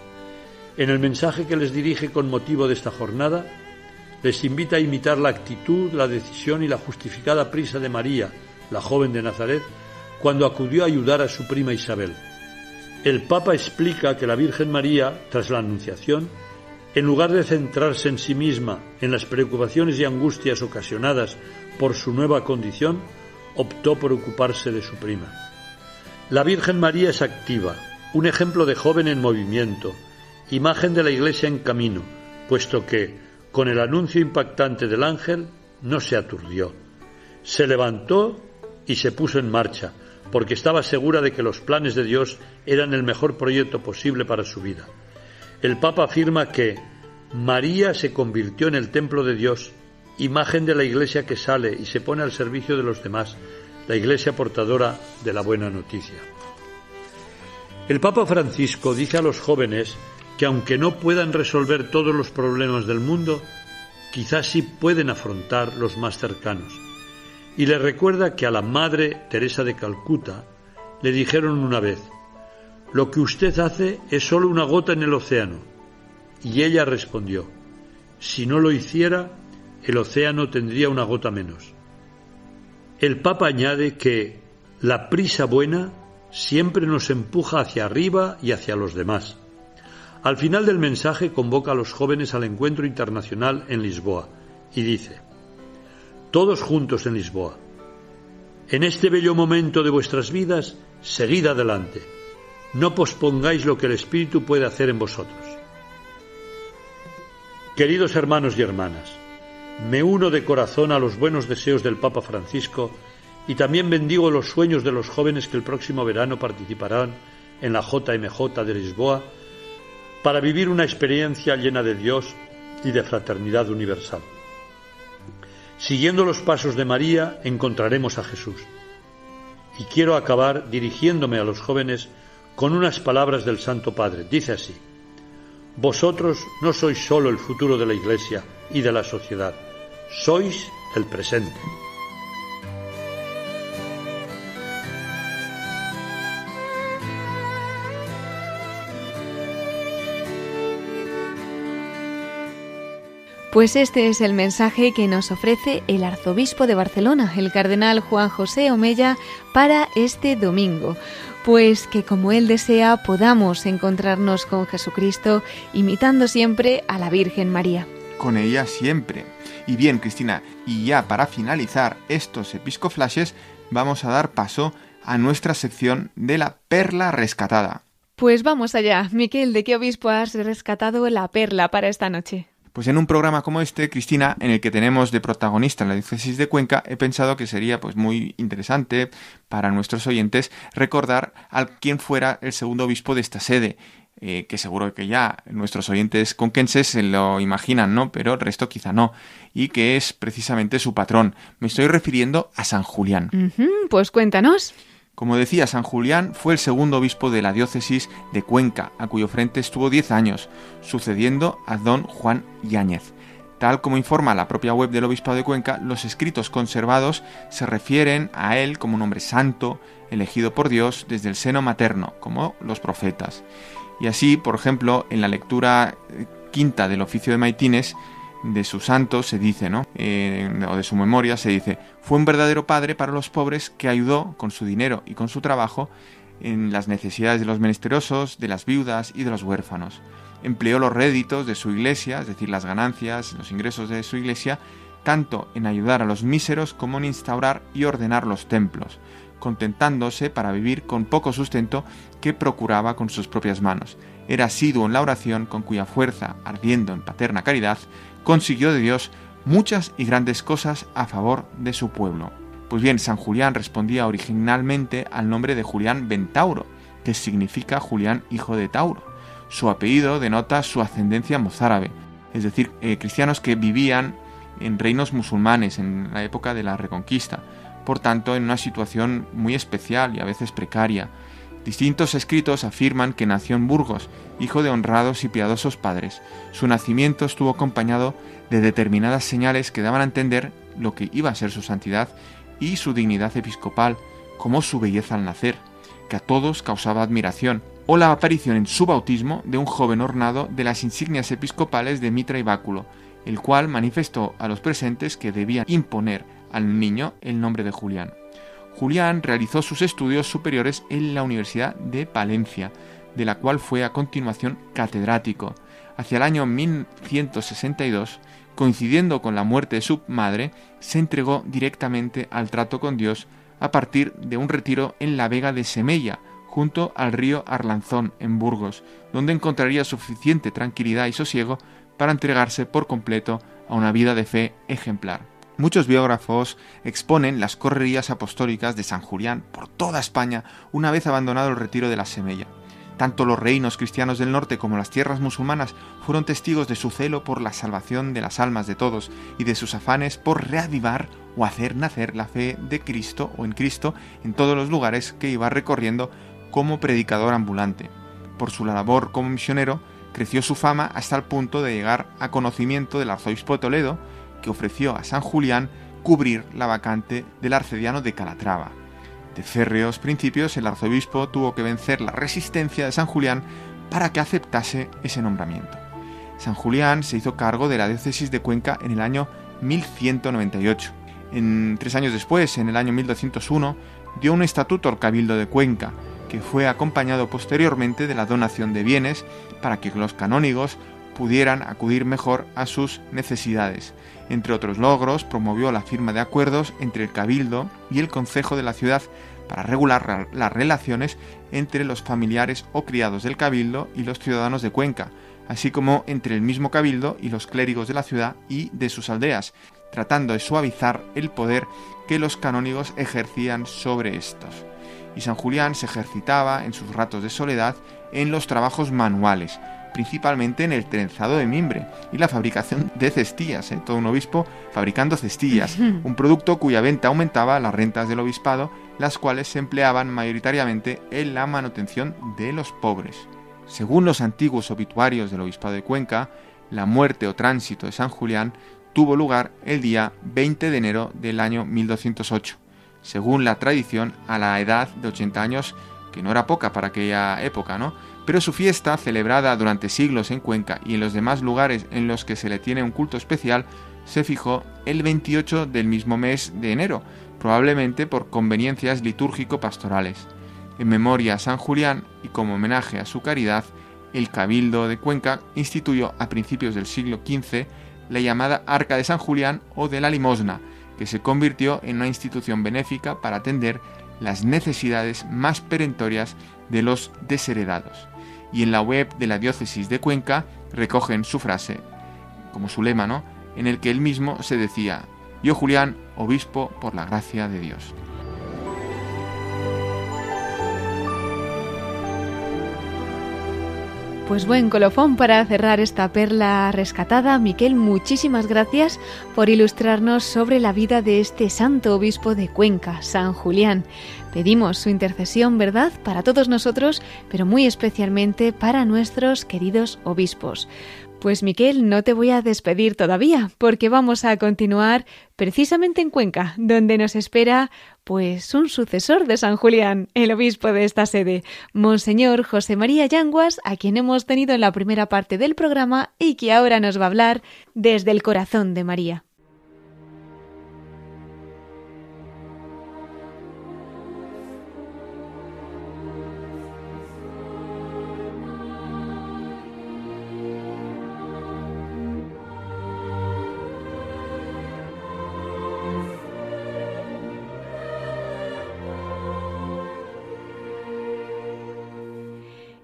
En el mensaje que les dirige con motivo de esta jornada, les invita a imitar la actitud, la decisión y la justificada prisa de María, la joven de Nazaret, cuando acudió a ayudar a su prima Isabel. El Papa explica que la Virgen María, tras la Anunciación, en lugar de centrarse en sí misma, en las preocupaciones y angustias ocasionadas por su nueva condición, optó por ocuparse de su prima. La Virgen María es activa, un ejemplo de joven en movimiento, imagen de la Iglesia en camino, puesto que, con el anuncio impactante del ángel, no se aturdió. Se levantó y se puso en marcha, porque estaba segura de que los planes de Dios eran el mejor proyecto posible para su vida. El Papa afirma que María se convirtió en el templo de Dios, imagen de la iglesia que sale y se pone al servicio de los demás, la iglesia portadora de la buena noticia. El Papa Francisco dice a los jóvenes que aunque no puedan resolver todos los problemas del mundo, quizás sí pueden afrontar los más cercanos. Y le recuerda que a la Madre Teresa de Calcuta le dijeron una vez, lo que usted hace es solo una gota en el océano. Y ella respondió, si no lo hiciera, el océano tendría una gota menos. El Papa añade que la prisa buena siempre nos empuja hacia arriba y hacia los demás. Al final del mensaje convoca a los jóvenes al encuentro internacional en Lisboa y dice, todos juntos en Lisboa, en este bello momento de vuestras vidas, seguid adelante, no pospongáis lo que el Espíritu puede hacer en vosotros. Queridos hermanos y hermanas, me uno de corazón a los buenos deseos del Papa Francisco y también bendigo los sueños de los jóvenes que el próximo verano participarán en la JMJ de Lisboa para vivir una experiencia llena de Dios y de fraternidad universal. Siguiendo los pasos de María encontraremos a Jesús. Y quiero acabar dirigiéndome a los jóvenes con unas palabras del Santo Padre. Dice así, Vosotros no sois solo el futuro de la Iglesia y de la sociedad, sois el presente. Pues este es el mensaje que nos ofrece el arzobispo de Barcelona, el cardenal Juan José Omella, para este domingo. Pues que como él desea podamos encontrarnos con Jesucristo imitando siempre a la Virgen María. Con ella siempre. Y bien, Cristina, y ya para finalizar estos episcoflashes, vamos a dar paso a nuestra sección de la perla rescatada. Pues vamos allá. Miquel, ¿de qué obispo has rescatado la perla para esta noche? Pues en un programa como este, Cristina, en el que tenemos de protagonista la diócesis de Cuenca, he pensado que sería pues muy interesante para nuestros oyentes recordar a quién fuera el segundo obispo de esta sede, eh, que seguro que ya nuestros oyentes conquenses se lo imaginan, ¿no? Pero el resto quizá no, y que es precisamente su patrón. Me estoy refiriendo a San Julián. Pues cuéntanos. Como decía, San Julián fue el segundo obispo de la diócesis de Cuenca, a cuyo frente estuvo 10 años, sucediendo a don Juan Yáñez. Tal como informa la propia web del Obispado de Cuenca, los escritos conservados se refieren a él como un hombre santo, elegido por Dios desde el seno materno, como los profetas. Y así, por ejemplo, en la lectura eh, quinta del oficio de Maitines, de su santo se dice, ¿no? Eh, o de su memoria se dice, fue un verdadero padre para los pobres que ayudó con su dinero y con su trabajo en las necesidades de los menesterosos, de las viudas y de los huérfanos. Empleó los réditos de su iglesia, es decir, las ganancias, los ingresos de su iglesia, tanto en ayudar a los míseros como en instaurar y ordenar los templos, contentándose para vivir con poco sustento que procuraba con sus propias manos. Era asiduo en la oración con cuya fuerza, ardiendo en paterna caridad, consiguió de Dios muchas y grandes cosas a favor de su pueblo. Pues bien, San Julián respondía originalmente al nombre de Julián Bentauro, que significa Julián hijo de Tauro. Su apellido denota su ascendencia mozárabe, es decir, eh, cristianos que vivían en reinos musulmanes en la época de la Reconquista, por tanto en una situación muy especial y a veces precaria. Distintos escritos afirman que nació en Burgos, hijo de honrados y piadosos padres. Su nacimiento estuvo acompañado de determinadas señales que daban a entender lo que iba a ser su santidad y su dignidad episcopal, como su belleza al nacer, que a todos causaba admiración, o la aparición en su bautismo de un joven ornado de las insignias episcopales de mitra y báculo, el cual manifestó a los presentes que debían imponer al niño el nombre de Julián. Julián realizó sus estudios superiores en la Universidad de Valencia, de la cual fue a continuación catedrático. Hacia el año 1162, coincidiendo con la muerte de su madre, se entregó directamente al trato con Dios a partir de un retiro en la Vega de Semella, junto al río Arlanzón, en Burgos, donde encontraría suficiente tranquilidad y sosiego para entregarse por completo a una vida de fe ejemplar. Muchos biógrafos exponen las correrías apostólicas de San Julián por toda España una vez abandonado el retiro de la Semella. Tanto los reinos cristianos del norte como las tierras musulmanas fueron testigos de su celo por la salvación de las almas de todos y de sus afanes por reavivar o hacer nacer la fe de Cristo o en Cristo en todos los lugares que iba recorriendo como predicador ambulante. Por su labor como misionero, creció su fama hasta el punto de llegar a conocimiento del arzobispo de Toledo, que ofreció a San Julián cubrir la vacante del arcediano de Calatrava. De férreos principios, el arzobispo tuvo que vencer la resistencia de San Julián para que aceptase ese nombramiento. San Julián se hizo cargo de la diócesis de Cuenca en el año 1198. En, tres años después, en el año 1201, dio un estatuto al Cabildo de Cuenca, que fue acompañado posteriormente de la donación de bienes para que los canónigos pudieran acudir mejor a sus necesidades. Entre otros logros, promovió la firma de acuerdos entre el Cabildo y el Concejo de la ciudad para regular las relaciones entre los familiares o criados del Cabildo y los ciudadanos de Cuenca, así como entre el mismo Cabildo y los clérigos de la ciudad y de sus aldeas, tratando de suavizar el poder que los canónigos ejercían sobre estos. Y San Julián se ejercitaba en sus ratos de soledad en los trabajos manuales, principalmente en el trenzado de mimbre y la fabricación de cestillas, ¿eh? todo un obispo fabricando cestillas, un producto cuya venta aumentaba las rentas del obispado, las cuales se empleaban mayoritariamente en la manutención de los pobres. Según los antiguos obituarios del obispado de Cuenca, la muerte o tránsito de San Julián tuvo lugar el día 20 de enero del año 1208, según la tradición a la edad de 80 años, que no era poca para aquella época, ¿no? Pero su fiesta, celebrada durante siglos en Cuenca y en los demás lugares en los que se le tiene un culto especial, se fijó el 28 del mismo mes de enero, probablemente por conveniencias litúrgico-pastorales. En memoria a San Julián y como homenaje a su caridad, el Cabildo de Cuenca instituyó a principios del siglo XV la llamada Arca de San Julián o de la Limosna, que se convirtió en una institución benéfica para atender las necesidades más perentorias de los desheredados. Y en la web de la diócesis de Cuenca recogen su frase, como su lema, ¿no? En el que él mismo se decía, yo Julián, obispo por la gracia de Dios. Pues buen colofón para cerrar esta perla rescatada. Miquel, muchísimas gracias por ilustrarnos sobre la vida de este santo obispo de Cuenca, San Julián. Pedimos su intercesión, ¿verdad?, para todos nosotros, pero muy especialmente para nuestros queridos obispos. Pues Miquel, no te voy a despedir todavía, porque vamos a continuar precisamente en Cuenca, donde nos espera pues un sucesor de San Julián, el obispo de esta sede, Monseñor José María Yanguas, a quien hemos tenido en la primera parte del programa y que ahora nos va a hablar desde el corazón de María.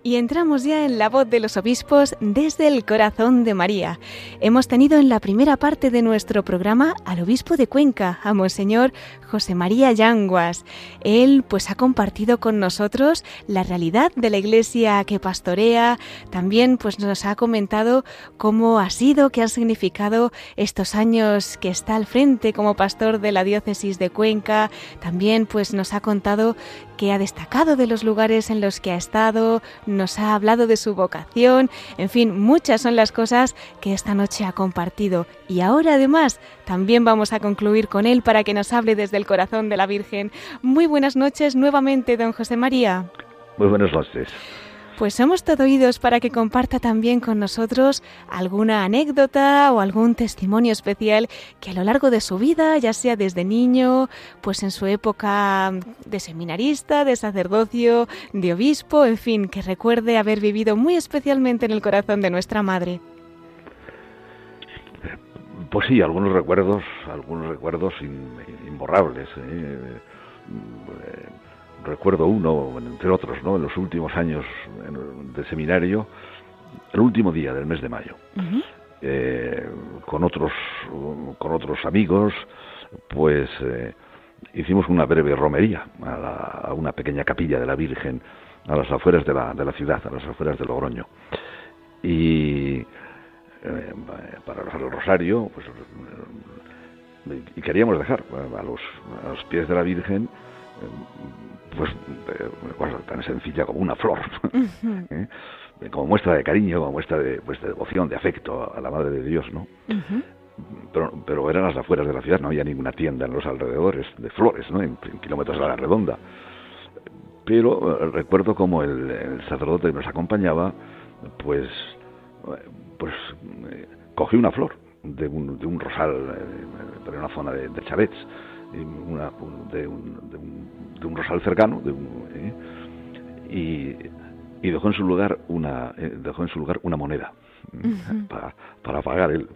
Y entramos ya en la voz de los obispos desde el corazón de María. Hemos tenido en la primera parte de nuestro programa al obispo de Cuenca, a Monseñor José María Yanguas. Él pues ha compartido con nosotros la realidad de la iglesia que pastorea, también pues nos ha comentado cómo ha sido, qué han significado estos años que está al frente como pastor de la diócesis de Cuenca, también pues nos ha contado que ha destacado de los lugares en los que ha estado, nos ha hablado de su vocación, en fin, muchas son las cosas que esta noche ha compartido. Y ahora además también vamos a concluir con él para que nos hable desde el corazón de la Virgen. Muy buenas noches nuevamente, don José María. Muy buenas noches. Pues somos todo oídos para que comparta también con nosotros alguna anécdota o algún testimonio especial que a lo largo de su vida, ya sea desde niño, pues en su época de seminarista, de sacerdocio, de obispo, en fin, que recuerde haber vivido muy especialmente en el corazón de nuestra madre. Pues sí, algunos recuerdos, algunos recuerdos imborrables. ¿eh? Recuerdo uno, entre otros, ¿no? En los últimos años de seminario, el último día del mes de mayo, eh, con otros, con otros amigos, pues eh, hicimos una breve romería a, la- a una pequeña capilla de la Virgen a las afueras de la, de la ciudad, a las afueras de Logroño. Y eh, para rezar el rosario, pues y queríamos dejar a los, a los pies de la Virgen pues eh, cosa tan sencilla como una flor, ¿eh? como muestra de cariño, como muestra de, pues, de devoción, de afecto a la Madre de Dios, ¿no? pero, pero eran las afueras de la ciudad, no había ninguna tienda en los alrededores de flores, ¿no? en, en kilómetros a la redonda. Pero eh, recuerdo como el, el sacerdote que nos acompañaba, pues, pues eh, cogió una flor de un, de un rosal eh, de una zona de, de chalets, y una- un- de, un, de, un, de un rosal cercano, de un, eh, y, y dejó en su lugar una eh, dejó en su lugar una moneda para, para pagar él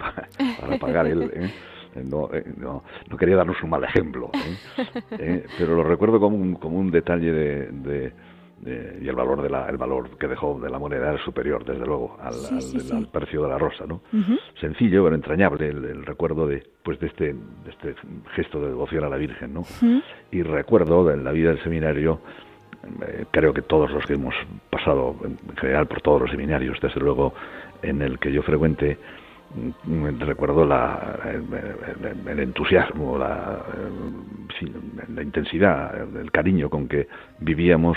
para pagar él ¿eh? no, eh, no, no quería darnos un mal ejemplo ¿eh? Eh, pero lo recuerdo como un, como un detalle de, de- de- y el valor de la, el valor que dejó de la moneda es superior desde luego al, Sí, al- sí, del- sí. al precio de la rosa no sencillo pero entrañable el, el recuerdo de pues de este de este gesto de devoción a la Virgen no y recuerdo de la vida del seminario eh, creo que todos los que hemos pasado en general por todos los seminarios desde luego en el que yo frecuente mm, recuerdo la, el, el- el entusiasmo la, eh, la intensidad el cariño con que vivíamos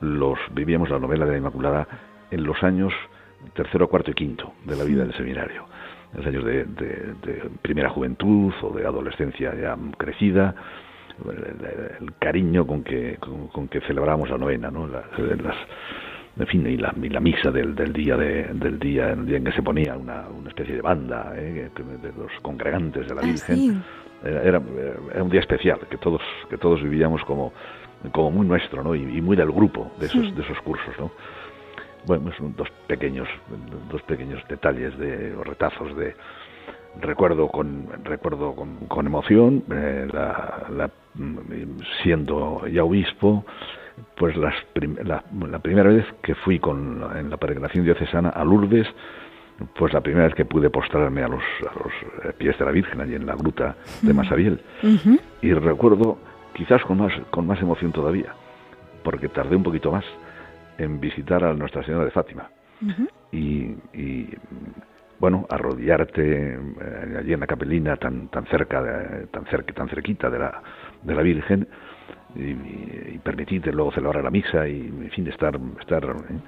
los vivíamos la novela de la Inmaculada en los años tercero cuarto y quinto de la vida del seminario los años de, de- de primera juventud o de adolescencia ya crecida el, el- el cariño con que con, con que celebramos la novena no las, las- en fin y la, y la misa del, del día de, del día el día en que se ponía una, una especie de banda ¿eh? de los congregantes de la Ah, Virgen sí. era, era, era un día especial que todos que todos vivíamos como como muy nuestro no y, y muy del grupo de esos Sí. de esos cursos no bueno son dos pequeños dos pequeños detalles de o retazos de recuerdo con recuerdo con, con emoción eh, la, la- mm, siendo ya obispo pues las prim- la, la primera vez que fui con en la peregrinación diocesana a Lourdes pues la primera vez que pude postrarme a los, a los eh, pies de la Virgen allí en la gruta de Masabiel y recuerdo quizás con más con más emoción todavía porque tardé un poquito más en visitar a Nuestra Señora de Fátima. Y, y, bueno arrodillarte eh, allí en la capelina tan tan cerca de- tan cerca tan cerquita de la de la Virgen y, y- permitirte luego celebrar la misa y en fin estar estar eh,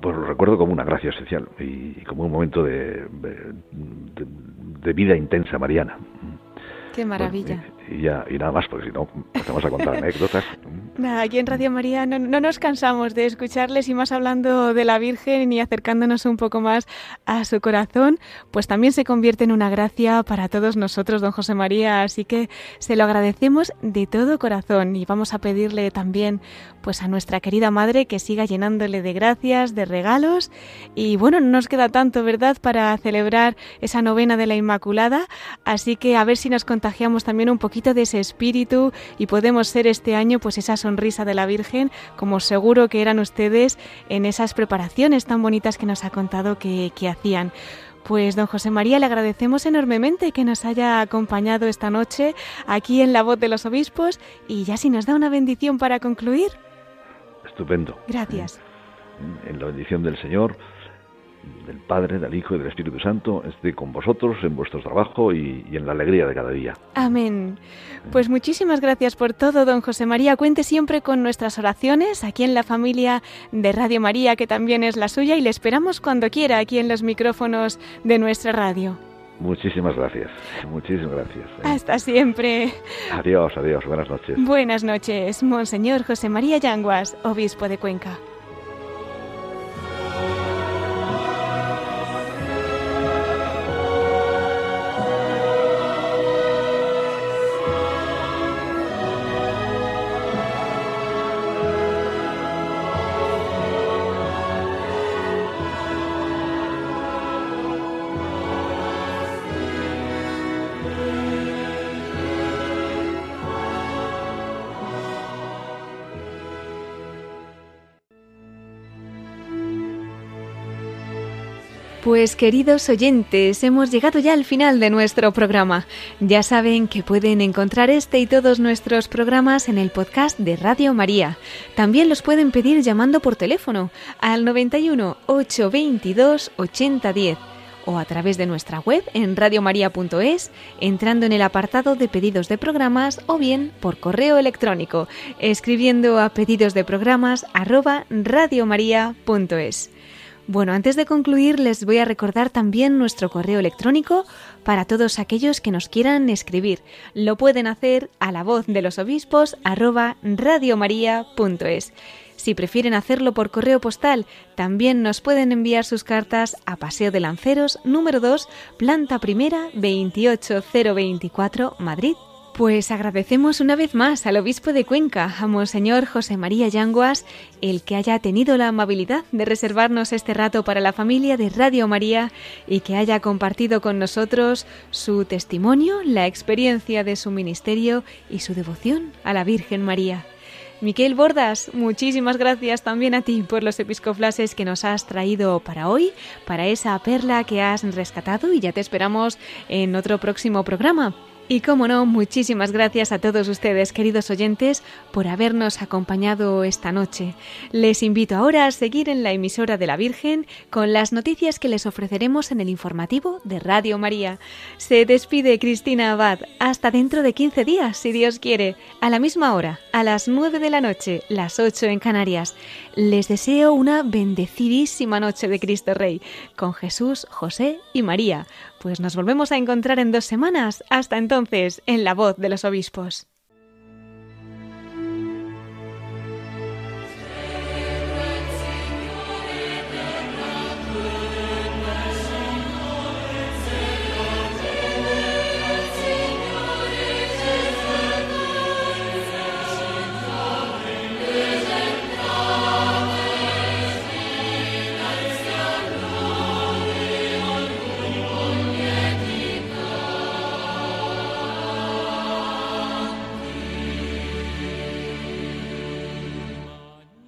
pues lo recuerdo como una gracia especial y, y como un momento de, de, de- de vida intensa mariana. Qué maravilla. Bueno, y, ya y nada más porque si no empezamos a contar anécdotas. Nada, aquí en Radio María no, no nos cansamos de escucharles y más hablando de la Virgen y acercándonos un poco más a su corazón, pues también se convierte en una gracia para todos nosotros, don José María, así que se lo agradecemos de todo corazón y vamos a pedirle también pues a nuestra querida madre que siga llenándole de gracias, de regalos. Y bueno, no nos queda tanto, ¿verdad?, para celebrar esa novena de la Inmaculada, así que a ver si nos contagiamos también un poquito de ese espíritu y podemos ser este año pues esa sonrisa de la Virgen, como seguro que eran ustedes en esas preparaciones tan bonitas que nos ha contado que, que hacían. Pues don José María, le agradecemos enormemente que nos haya acompañado esta noche aquí en La Voz de los Obispos y ya si nos da una bendición para concluir. estupendo Gracias. en la bendición del Señor, del Padre, del Hijo y del Espíritu Santo, esté con vosotros en vuestro trabajo y, y en la alegría de cada día. Amén. Pues muchísimas gracias por todo, don José María. Cuente siempre con nuestras oraciones aquí en la familia de Radio María, que también es la suya, y le esperamos cuando quiera aquí en los micrófonos de nuestra radio. Muchísimas gracias, muchísimas gracias. ¿eh? Hasta siempre. Adiós, adiós, buenas noches. Buenas noches, Monseñor José María Yanguas, obispo de Cuenca. Pues queridos oyentes, hemos llegado ya al final de nuestro programa. Ya saben que pueden encontrar este y todos nuestros programas en el podcast de Radio María. También los pueden pedir llamando por teléfono al 91 822 8010 o a través de nuestra web en radiomaria.es, entrando en el apartado de pedidos de programas o bien por correo electrónico, escribiendo a pedidos de programas radiomaria.es. Bueno, antes de concluir les voy a recordar también nuestro correo electrónico para todos aquellos que nos quieran escribir. Lo pueden hacer a la voz de los obispos arroba radiomaria.es. Si prefieren hacerlo por correo postal, también nos pueden enviar sus cartas a Paseo de Lanceros, número 2, planta primera, 28024, Madrid. Pues agradecemos una vez más al obispo de Cuenca, a Monseñor José María Yanguas, el que haya tenido la amabilidad de reservarnos este rato para la familia de Radio María y que haya compartido con nosotros su testimonio, la experiencia de su ministerio y su devoción a la Virgen María. Miquel Bordas, muchísimas gracias también a ti por los episcoflases que nos has traído para hoy, para esa perla que has rescatado y ya te esperamos en otro próximo programa. Y como no, muchísimas gracias a todos ustedes, queridos oyentes, por habernos acompañado esta noche. Les invito ahora a seguir en la emisora de la Virgen con las noticias que les ofreceremos en el informativo de Radio María. Se despide Cristina Abad. Hasta dentro de 15 días, si Dios quiere, a la misma hora, a las 9 de la noche, las 8 en Canarias. Les deseo una bendecidísima noche de Cristo Rey, con Jesús, José y María. Pues nos volvemos a encontrar en dos semanas. Hasta entonces, en la voz de los obispos.